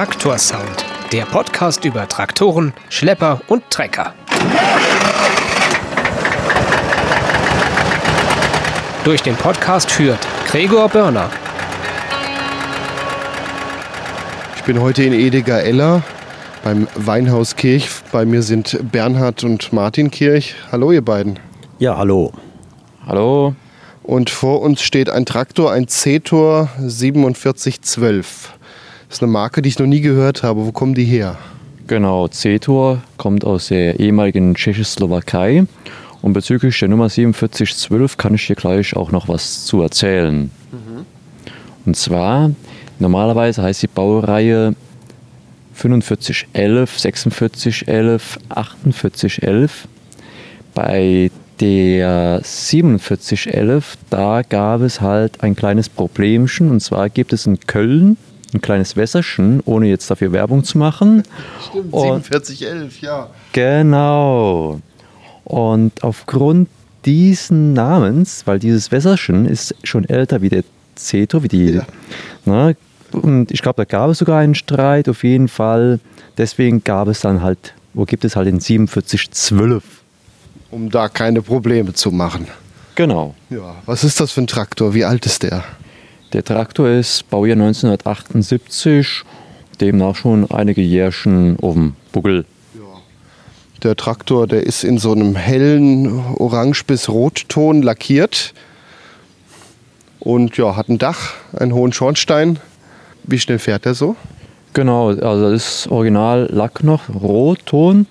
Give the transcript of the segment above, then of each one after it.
Traktorsound, der Podcast über Traktoren, Schlepper und Trecker. Durch den Podcast führt Gregor Börner. Ich bin heute in Edega-Eller beim Weinhaus Kirch. Bei mir sind Bernhard und Martin Kirch. Hallo, ihr beiden. Ja, hallo. Hallo. Und vor uns steht ein Traktor, ein Cetor 4712. Das ist eine Marke, die ich noch nie gehört habe. Wo kommen die her? Genau, Cetor kommt aus der ehemaligen Tschechoslowakei. Und bezüglich der Nummer 4712 kann ich dir gleich auch noch was zu erzählen. Mhm. Und zwar, normalerweise heißt die Baureihe 4511, 4611, 4811. Bei der 4711, da gab es halt ein kleines Problemchen. Und zwar gibt es in Köln ein kleines Wässerchen, ohne jetzt dafür Werbung zu machen. Stimmt, 4711, ja. Genau. Und aufgrund diesen Namens, weil dieses Wässerchen ist schon älter wie der Zeto, wie die. Ja. Ne, und ich glaube, da gab es sogar einen Streit, auf jeden Fall. Deswegen gab es dann halt, wo gibt es halt den 4712. Um da keine Probleme zu machen. Genau. Ja, was ist das für ein Traktor? Wie alt ist der? Der Traktor ist Baujahr 1978, demnach schon einige Jährchen auf dem Buckel. Der Traktor, der ist in so einem hellen Orange- bis Rotton lackiert und ja, hat ein Dach, einen hohen Schornstein. Wie schnell fährt er so? Genau, also das ist Original Lack noch, Rotton.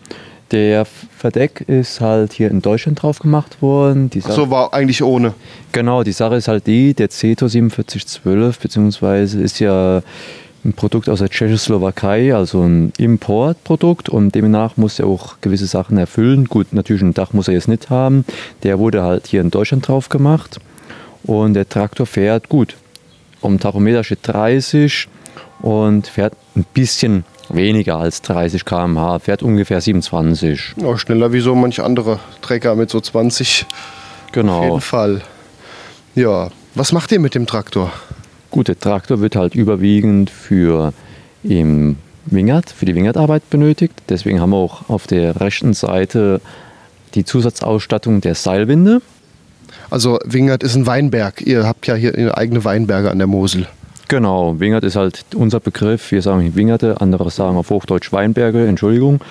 Der Verdeck ist halt hier in Deutschland drauf gemacht worden. Die so war eigentlich ohne. Genau, die Sache ist halt die, der Ceto 4712 beziehungsweise ist ja ein Produkt aus der Tschechoslowakei, also ein Importprodukt und demnach muss er auch gewisse Sachen erfüllen. Gut, natürlich ein Dach muss er jetzt nicht haben. Der wurde halt hier in Deutschland drauf gemacht und der Traktor fährt gut. Um Tachometer steht 30 und fährt ein bisschen weniger als 30 km/h, fährt ungefähr 27. Ja, schneller wie so manch andere Trecker mit so 20. Genau. Auf jeden Fall. Ja, was macht ihr mit dem Traktor? Gut, der Traktor wird halt überwiegend für im Wingert, für die Wingertarbeit benötigt. Deswegen haben wir auch auf der rechten Seite die Zusatzausstattung der Seilwinde. Also Wingert ist ein Weinberg. Ihr habt ja hier eigene Weinberge an der Mosel. Genau, Wingert ist halt unser Begriff. Wir sagen Wingerte, andere sagen auf Hochdeutsch Weinberge, Entschuldigung.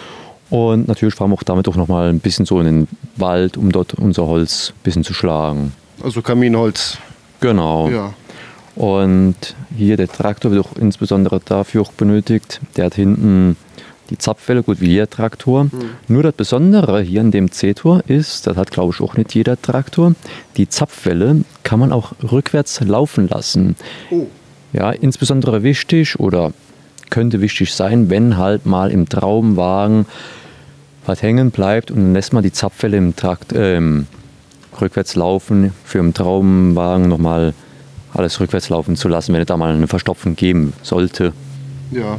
Und natürlich fahren wir auch damit auch nochmal ein bisschen so in den Wald, um dort unser Holz ein bisschen zu schlagen. Also Kaminholz. Genau. Ja. Und hier der Traktor wird auch insbesondere dafür auch benötigt. Der hat hinten die Zapfwelle, gut wie jeder Traktor. Mhm. Nur das Besondere hier an dem C-Tor ist, das hat glaube ich auch nicht jeder Traktor, die Zapfwelle kann man auch rückwärts laufen lassen. Oh. Ja, insbesondere wichtig oder könnte wichtig sein, wenn halt mal im Traumwagen was hängen bleibt und dann lässt man die Zapfwelle im Trakt äh, rückwärts laufen, für im Traumwagen nochmal alles rückwärts laufen zu lassen, wenn es da mal eine Verstopfung geben sollte. Ja.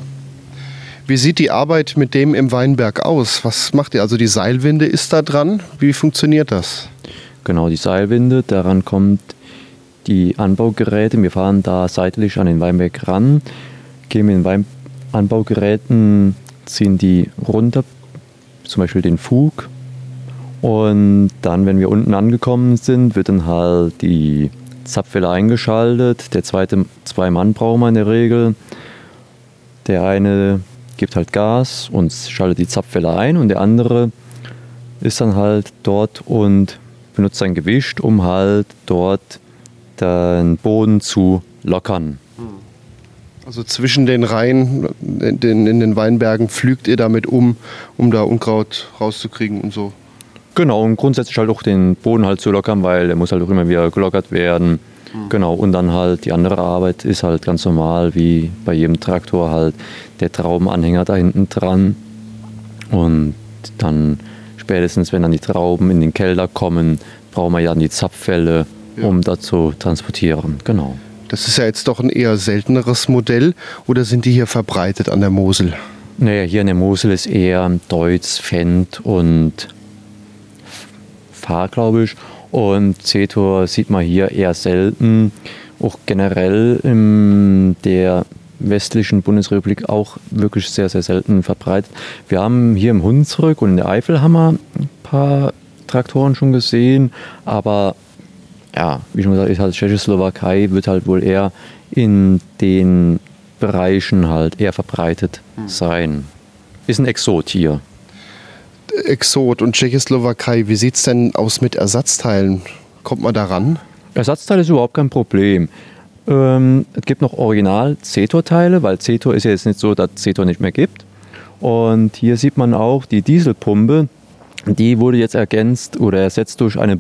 Wie sieht die Arbeit mit dem im Weinberg aus? Was macht ihr? Also die Seilwinde ist da dran. Wie funktioniert das? Genau, die Seilwinde, daran kommt die Anbaugeräte. Wir fahren da seitlich an den Weinberg ran, gehen mit den Anbaugeräten, ziehen die runter, zum Beispiel den Fug. Und dann, wenn wir unten angekommen sind, wird dann halt die Zapfwelle eingeschaltet. Der zweite, zwei Mann brauchen wir in der Regel. Der eine gibt halt Gas und schaltet die Zapfwelle ein und der andere ist dann halt dort und benutzt sein Gewicht, um halt dort den Boden zu lockern. Also zwischen den Reihen in den, in den Weinbergen pflügt ihr damit um, um da Unkraut rauszukriegen und so. Genau, und grundsätzlich halt auch den Boden halt zu lockern, weil der muss halt auch immer wieder gelockert werden. Mhm. Genau, und dann halt die andere Arbeit ist halt ganz normal, wie bei jedem Traktor halt der Traubenanhänger da hinten dran. Und dann spätestens, wenn dann die Trauben in den Keller kommen, brauchen wir ja dann die Zapfwelle ja. um da zu transportieren. Genau. Das ist ja jetzt doch ein eher selteneres Modell oder sind die hier verbreitet an der Mosel? Naja, hier an der Mosel ist eher Deutz, Fendt und Fahr, glaube ich. Und Cetor sieht man hier eher selten. Auch generell in der westlichen Bundesrepublik auch wirklich sehr, sehr selten verbreitet. Wir haben hier im Hunsrück und in der Eifel haben wir ein paar Traktoren schon gesehen, aber ja, wie schon gesagt, ist halt Tschechoslowakei wird halt wohl eher in den Bereichen halt eher verbreitet sein. Ist ein Exot hier. Exot und Tschechoslowakei, wie sieht es denn aus mit Ersatzteilen? Kommt man da ran? Ersatzteile ist überhaupt kein Problem. Ähm, es gibt noch original Zetor-Teile, weil Zetor ist ja jetzt nicht so, dass Zetor nicht mehr gibt. Und hier sieht man auch die Dieselpumpe, die wurde jetzt ergänzt oder ersetzt durch eine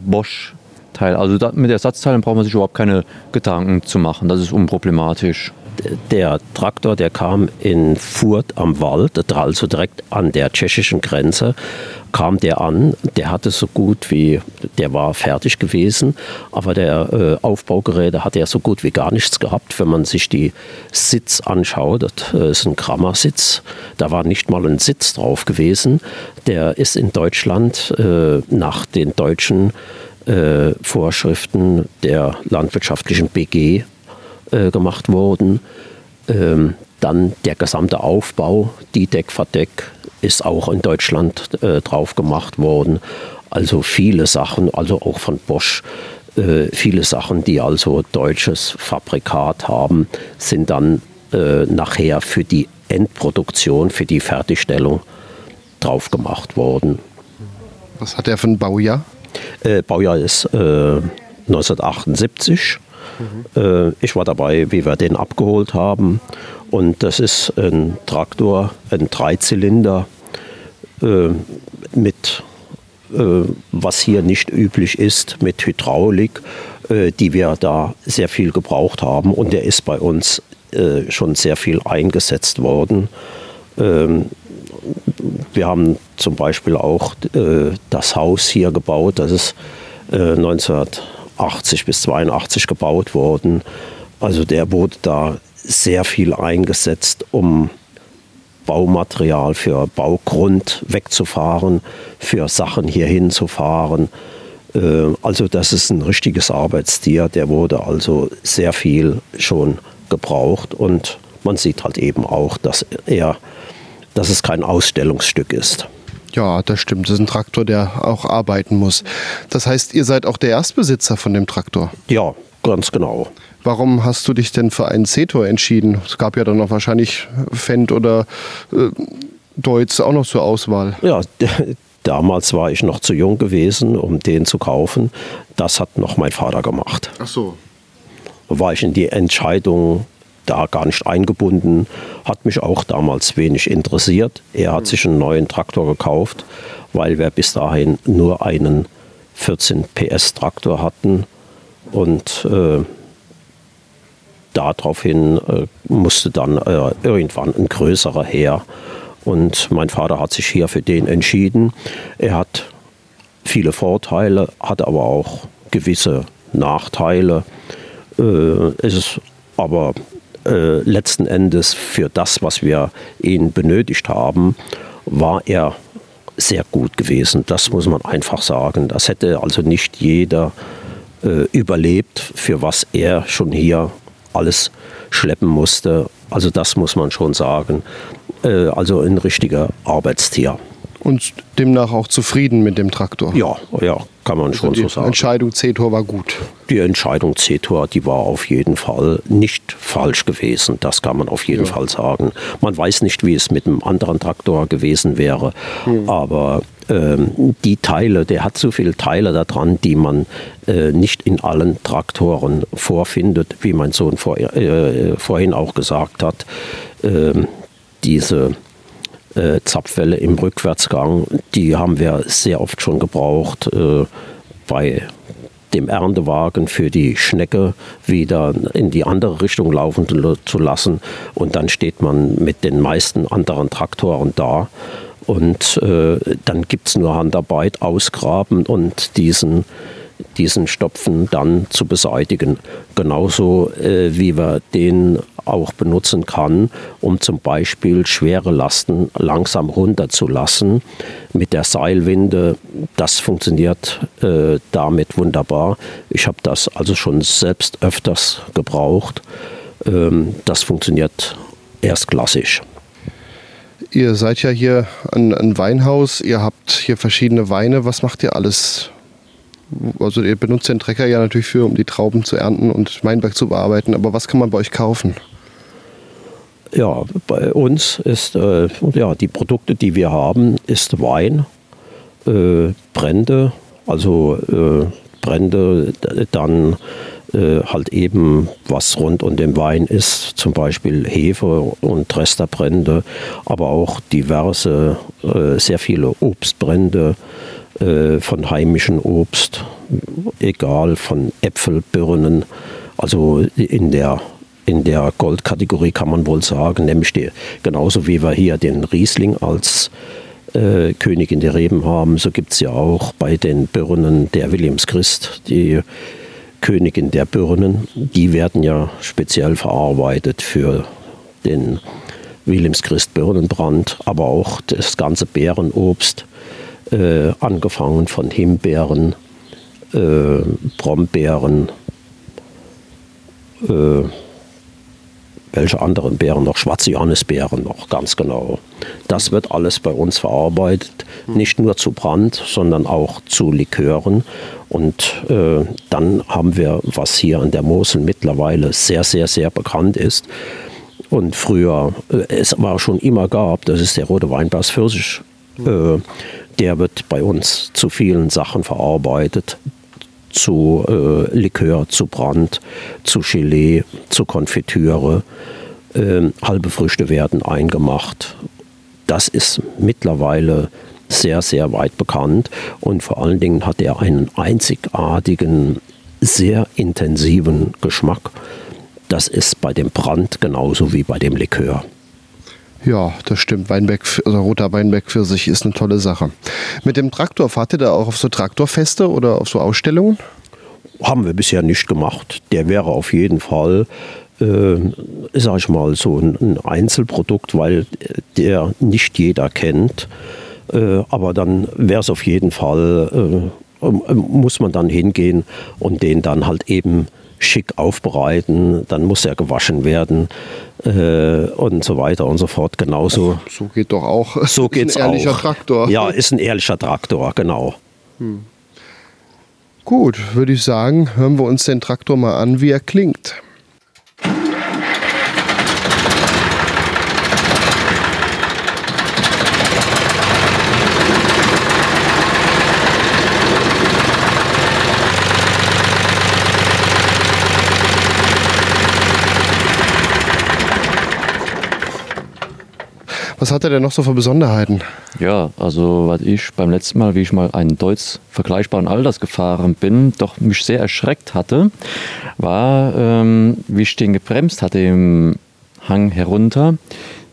Bosch-Teil. Also da, mit Ersatzteilen braucht man sich überhaupt keine Gedanken zu machen. Das ist unproblematisch der Traktor, der kam in Furt am Wald, also direkt an der tschechischen Grenze, kam der an. Der hatte so gut wie, der war fertig gewesen, aber der äh, Aufbaugeräte hat ja so gut wie gar nichts gehabt. Wenn man sich die Sitz anschaut, das äh, ist ein Grammersitz, da war nicht mal ein Sitz drauf gewesen. Der ist in Deutschland äh, nach den deutschen äh, Vorschriften der landwirtschaftlichen BG äh, gemacht worden. Ähm, dann der gesamte Aufbau, die Deckverdeck, ist auch in Deutschland äh, drauf gemacht worden. Also viele Sachen, also auch von Bosch, äh, viele Sachen, die also deutsches Fabrikat haben, sind dann äh, nachher für die Endproduktion, für die Fertigstellung drauf gemacht worden. Was hat er für ein Baujahr? Äh, Baujahr ist 1978 Mhm. ich war dabei, wie wir den abgeholt haben. Und das ist ein Traktor, ein Dreizylinder äh, mit, äh, was hier nicht üblich ist, mit Hydraulik, äh, die wir da sehr viel gebraucht haben. Und der ist bei uns äh, schon sehr viel eingesetzt worden. Wir haben zum Beispiel auch äh, das Haus hier gebaut, das ist 19 80 bis 82 gebaut worden. Also der wurde da sehr viel eingesetzt, um Baumaterial für Baugrund wegzufahren, für Sachen hierhin zu fahren. Äh, also das ist ein richtiges Arbeitstier, der wurde also sehr viel schon gebraucht und man sieht halt eben auch, dass er, dass es kein Ausstellungsstück ist. Ja, das stimmt. Das ist ein Traktor, der auch arbeiten muss. Das heißt, ihr seid auch der Erstbesitzer von dem Traktor? Ja, ganz genau. Warum hast du dich denn für einen Cetor entschieden? Es gab ja dann noch wahrscheinlich Fendt oder äh, Deutz auch noch zur Auswahl. Ja, damals war ich noch zu jung gewesen, um den zu kaufen. Das hat noch mein Vater gemacht. Ach so. War ich in die Entscheidung da gar nicht eingebunden, hat mich auch damals wenig interessiert. Er hat sich einen neuen Traktor gekauft, weil wir bis dahin nur einen 14 PS Traktor hatten und äh, daraufhin äh, musste dann äh, irgendwann ein größerer her. Und mein Vater hat sich hier für den entschieden. Er hat viele Vorteile, hat aber auch gewisse Nachteile. Äh, es ist aber äh, letzten Endes für das, was wir ihn benötigt haben, war er sehr gut gewesen. Das muss man einfach sagen. Das hätte also nicht jeder äh, überlebt, für was er schon hier alles schleppen musste. Also das muss man schon sagen. Äh, also ein richtiger Arbeitstier. Und demnach auch zufrieden mit dem Traktor? Ja, ja, kann man also schon so sagen. Die Entscheidung C-Tor war gut. Die Entscheidung C-Tor, die war auf jeden Fall nicht falsch gewesen. Das kann man auf jeden ja. Fall sagen. Man weiß nicht, wie es mit einem anderen Traktor gewesen wäre, hm. aber ähm, die Teile, der hat so viele Teile daran, die man äh, nicht in allen Traktoren vorfindet, wie mein Sohn vor, äh, vorhin auch gesagt hat. Ähm, diese äh, Zapfwelle im Rückwärtsgang, die haben wir sehr oft schon gebraucht äh, bei dem Erntewagen für die Schnecke wieder in die andere Richtung laufen zu lassen. Und dann steht man mit den meisten anderen Traktoren da. Und äh, dann gibt es nur Handarbeit, ausgraben und diesen diesen Stopfen dann zu beseitigen. Genauso äh, wie wir den auch benutzen kann, um zum Beispiel schwere Lasten langsam runterzulassen. Mit der Seilwinde, das funktioniert äh, damit wunderbar. Ich habe das also schon selbst öfters gebraucht. Ähm, das funktioniert erstklassig. Ihr seid ja hier ein, ein Weinhaus, ihr habt hier verschiedene Weine. Was macht ihr alles? Also ihr benutzt den Trecker ja natürlich für, um die Trauben zu ernten und Weinberg zu bearbeiten. Aber was kann man bei euch kaufen? Ja, bei uns ist äh, ja, die Produkte, die wir haben, ist Wein, äh, Brände, also äh, Brände, dann äh, halt eben was rund um den Wein ist, zum Beispiel Hefe und Resterbrände, aber auch diverse, äh, sehr viele Obstbrände äh, von heimischem Obst, egal von Äpfel, Birnen, also in der in der Goldkategorie kann man wohl sagen, nämlich die, genauso wie wir hier den Riesling als äh, Königin der Reben haben, so gibt es ja auch bei den Birnen der Williamschrist die Königin der Birnen. Die werden ja speziell verarbeitet für den Wilhelmschrist Birnenbrand, aber auch das ganze Beerenobst, äh, angefangen von Himbeeren, äh, Brombeeren, äh, welche anderen Beeren noch, schwarze Johannisbeeren noch, ganz genau. Das wird alles bei uns verarbeitet, nicht nur zu Brand, sondern auch zu Likören. Und äh, dann haben wir, was hier an der Mosel mittlerweile sehr, sehr, sehr bekannt ist und früher äh, es war schon immer gab, das ist der rote Weinbers Pfirsich. Äh, der wird bei uns zu vielen Sachen verarbeitet zu äh, Likör, zu Brand, zu Gelee, zu Konfitüre. Äh, halbe Früchte werden eingemacht. Das ist mittlerweile sehr, sehr weit bekannt und vor allen Dingen hat er einen einzigartigen, sehr intensiven Geschmack. Das ist bei dem Brand genauso wie bei dem Likör. Ja, das stimmt. Weinberg, also roter Weinberg für sich ist eine tolle Sache. Mit dem Traktor, fahrt ihr da auch auf so Traktorfeste oder auf so Ausstellungen? Haben wir bisher nicht gemacht. Der wäre auf jeden Fall, äh, sag ich mal, so ein, ein Einzelprodukt, weil der nicht jeder kennt. Äh, aber dann wäre es auf jeden Fall, äh, muss man dann hingehen und den dann halt eben schick aufbereiten, dann muss er gewaschen werden äh, und so weiter und so fort. Genauso. So geht doch auch. So geht es auch. Ist ein ehrlicher auch. Traktor. Ja, ist ein ehrlicher Traktor, genau. Hm. Gut, würde ich sagen, hören wir uns den Traktor mal an, wie er klingt. Was hat er denn noch so für Besonderheiten? Ja, also was ich beim letzten Mal, wie ich mal einen Deutsch vergleichbaren Alters gefahren bin, doch mich sehr erschreckt hatte, war, ähm, wie ich den gebremst hatte im Hang herunter.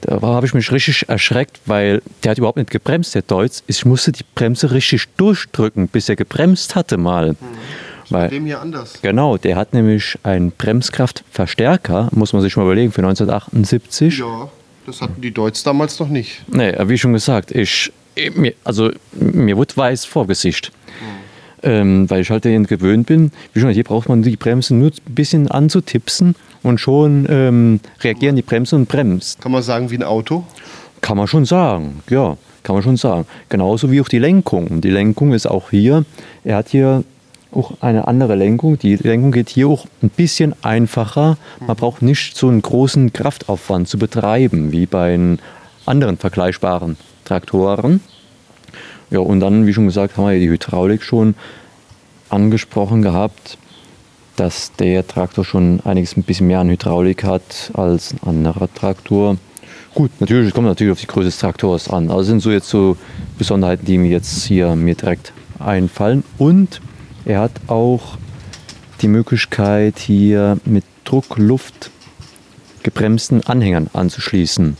Da habe ich mich richtig erschreckt, weil der hat überhaupt nicht gebremst, der Deutsch. Ich musste die Bremse richtig durchdrücken, bis er gebremst hatte mal. Hm. Weil, dem hier anders. Genau, der hat nämlich einen Bremskraftverstärker, muss man sich mal überlegen, für 1978. Ja. Das hatten die Deutsch damals noch nicht. Nee, wie schon gesagt, ich, mir, also mir wird weiß vor Gesicht. Mhm. Ähm, weil ich halt dahin gewöhnt bin. Wie schon, hier braucht man die Bremse nur ein bisschen anzutipsen und schon ähm, reagieren die Bremsen und bremst. Kann man sagen wie ein Auto? Kann man schon sagen, ja, kann man schon sagen. Genauso wie auch die Lenkung. Die Lenkung ist auch hier, er hat hier auch eine andere Lenkung. Die Lenkung geht hier auch ein bisschen einfacher. Man braucht nicht so einen großen Kraftaufwand zu betreiben wie bei anderen vergleichbaren Traktoren. Ja, und dann, wie schon gesagt, haben wir die Hydraulik schon angesprochen gehabt, dass der Traktor schon einiges ein bisschen mehr an Hydraulik hat als ein anderer Traktor. Gut, natürlich, es kommt natürlich auf die Größe des Traktors an. Also sind so jetzt so Besonderheiten, die mir jetzt hier mir direkt einfallen. Und er hat auch die Möglichkeit, hier mit Druckluft gebremsten Anhängern anzuschließen.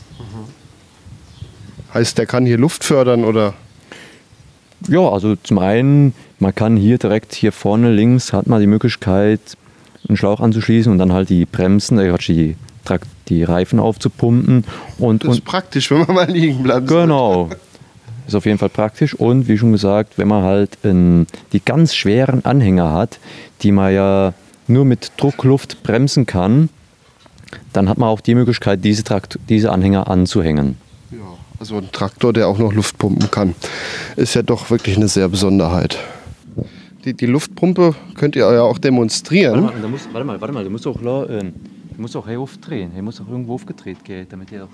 Heißt, der kann hier Luft fördern oder? Ja, also zum einen, man kann hier direkt hier vorne links hat man die Möglichkeit, einen Schlauch anzuschließen und dann halt die Bremsen, äh, die, die Reifen aufzupumpen. Und, das ist und, praktisch, wenn man mal liegen bleibt. Genau. Ist auf jeden Fall praktisch und wie schon gesagt, wenn man halt in, die ganz schweren Anhänger hat, die man ja nur mit Druckluft bremsen kann, dann hat man auch die Möglichkeit, diese, Trakt diese Anhänger anzuhängen. Ja, also ein Traktor, der auch noch Luft pumpen kann, ist ja doch wirklich eine sehr Besonderheit. Die, die Luftpumpe könnt ihr ja auch demonstrieren. Warte mal, da muss, warte mal, warte mal, du musst auch, äh, du musst auch hier aufdrehen. Hier muss auch irgendwo aufgedreht gehen, damit ihr.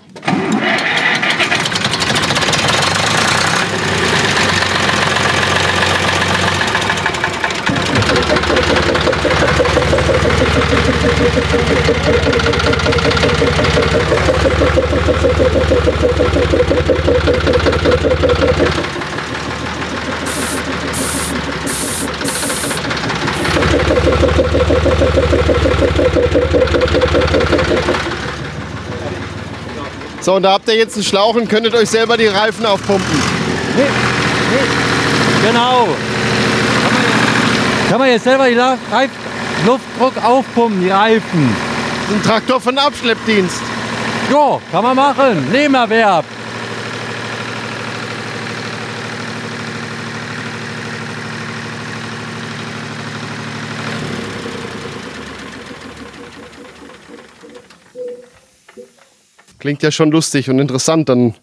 So, und da habt ihr jetzt einen Schlauch und könntet euch selber die Reifen aufpumpen. Genau. Kann man jetzt selber die La- Reif Luftdruck aufpumpen, die Reifen. Ein Traktor von Abschleppdienst. Jo, kann man machen. Nebenerwerb. Klingt ja schon lustig und interessant. Dann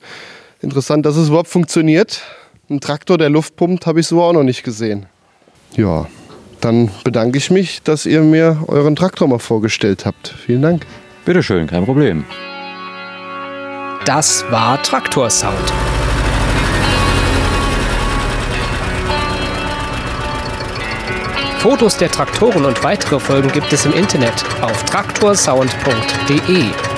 interessant, dass es überhaupt funktioniert. Ein Traktor, der Luft pumpt, habe ich so auch noch nicht gesehen. Ja, dann bedanke ich mich, dass ihr mir euren Traktor mal vorgestellt habt. Vielen Dank. Bitteschön, kein Problem. Das war Traktorsound. Fotos der Traktoren und weitere Folgen gibt es im Internet auf traktorsound.de.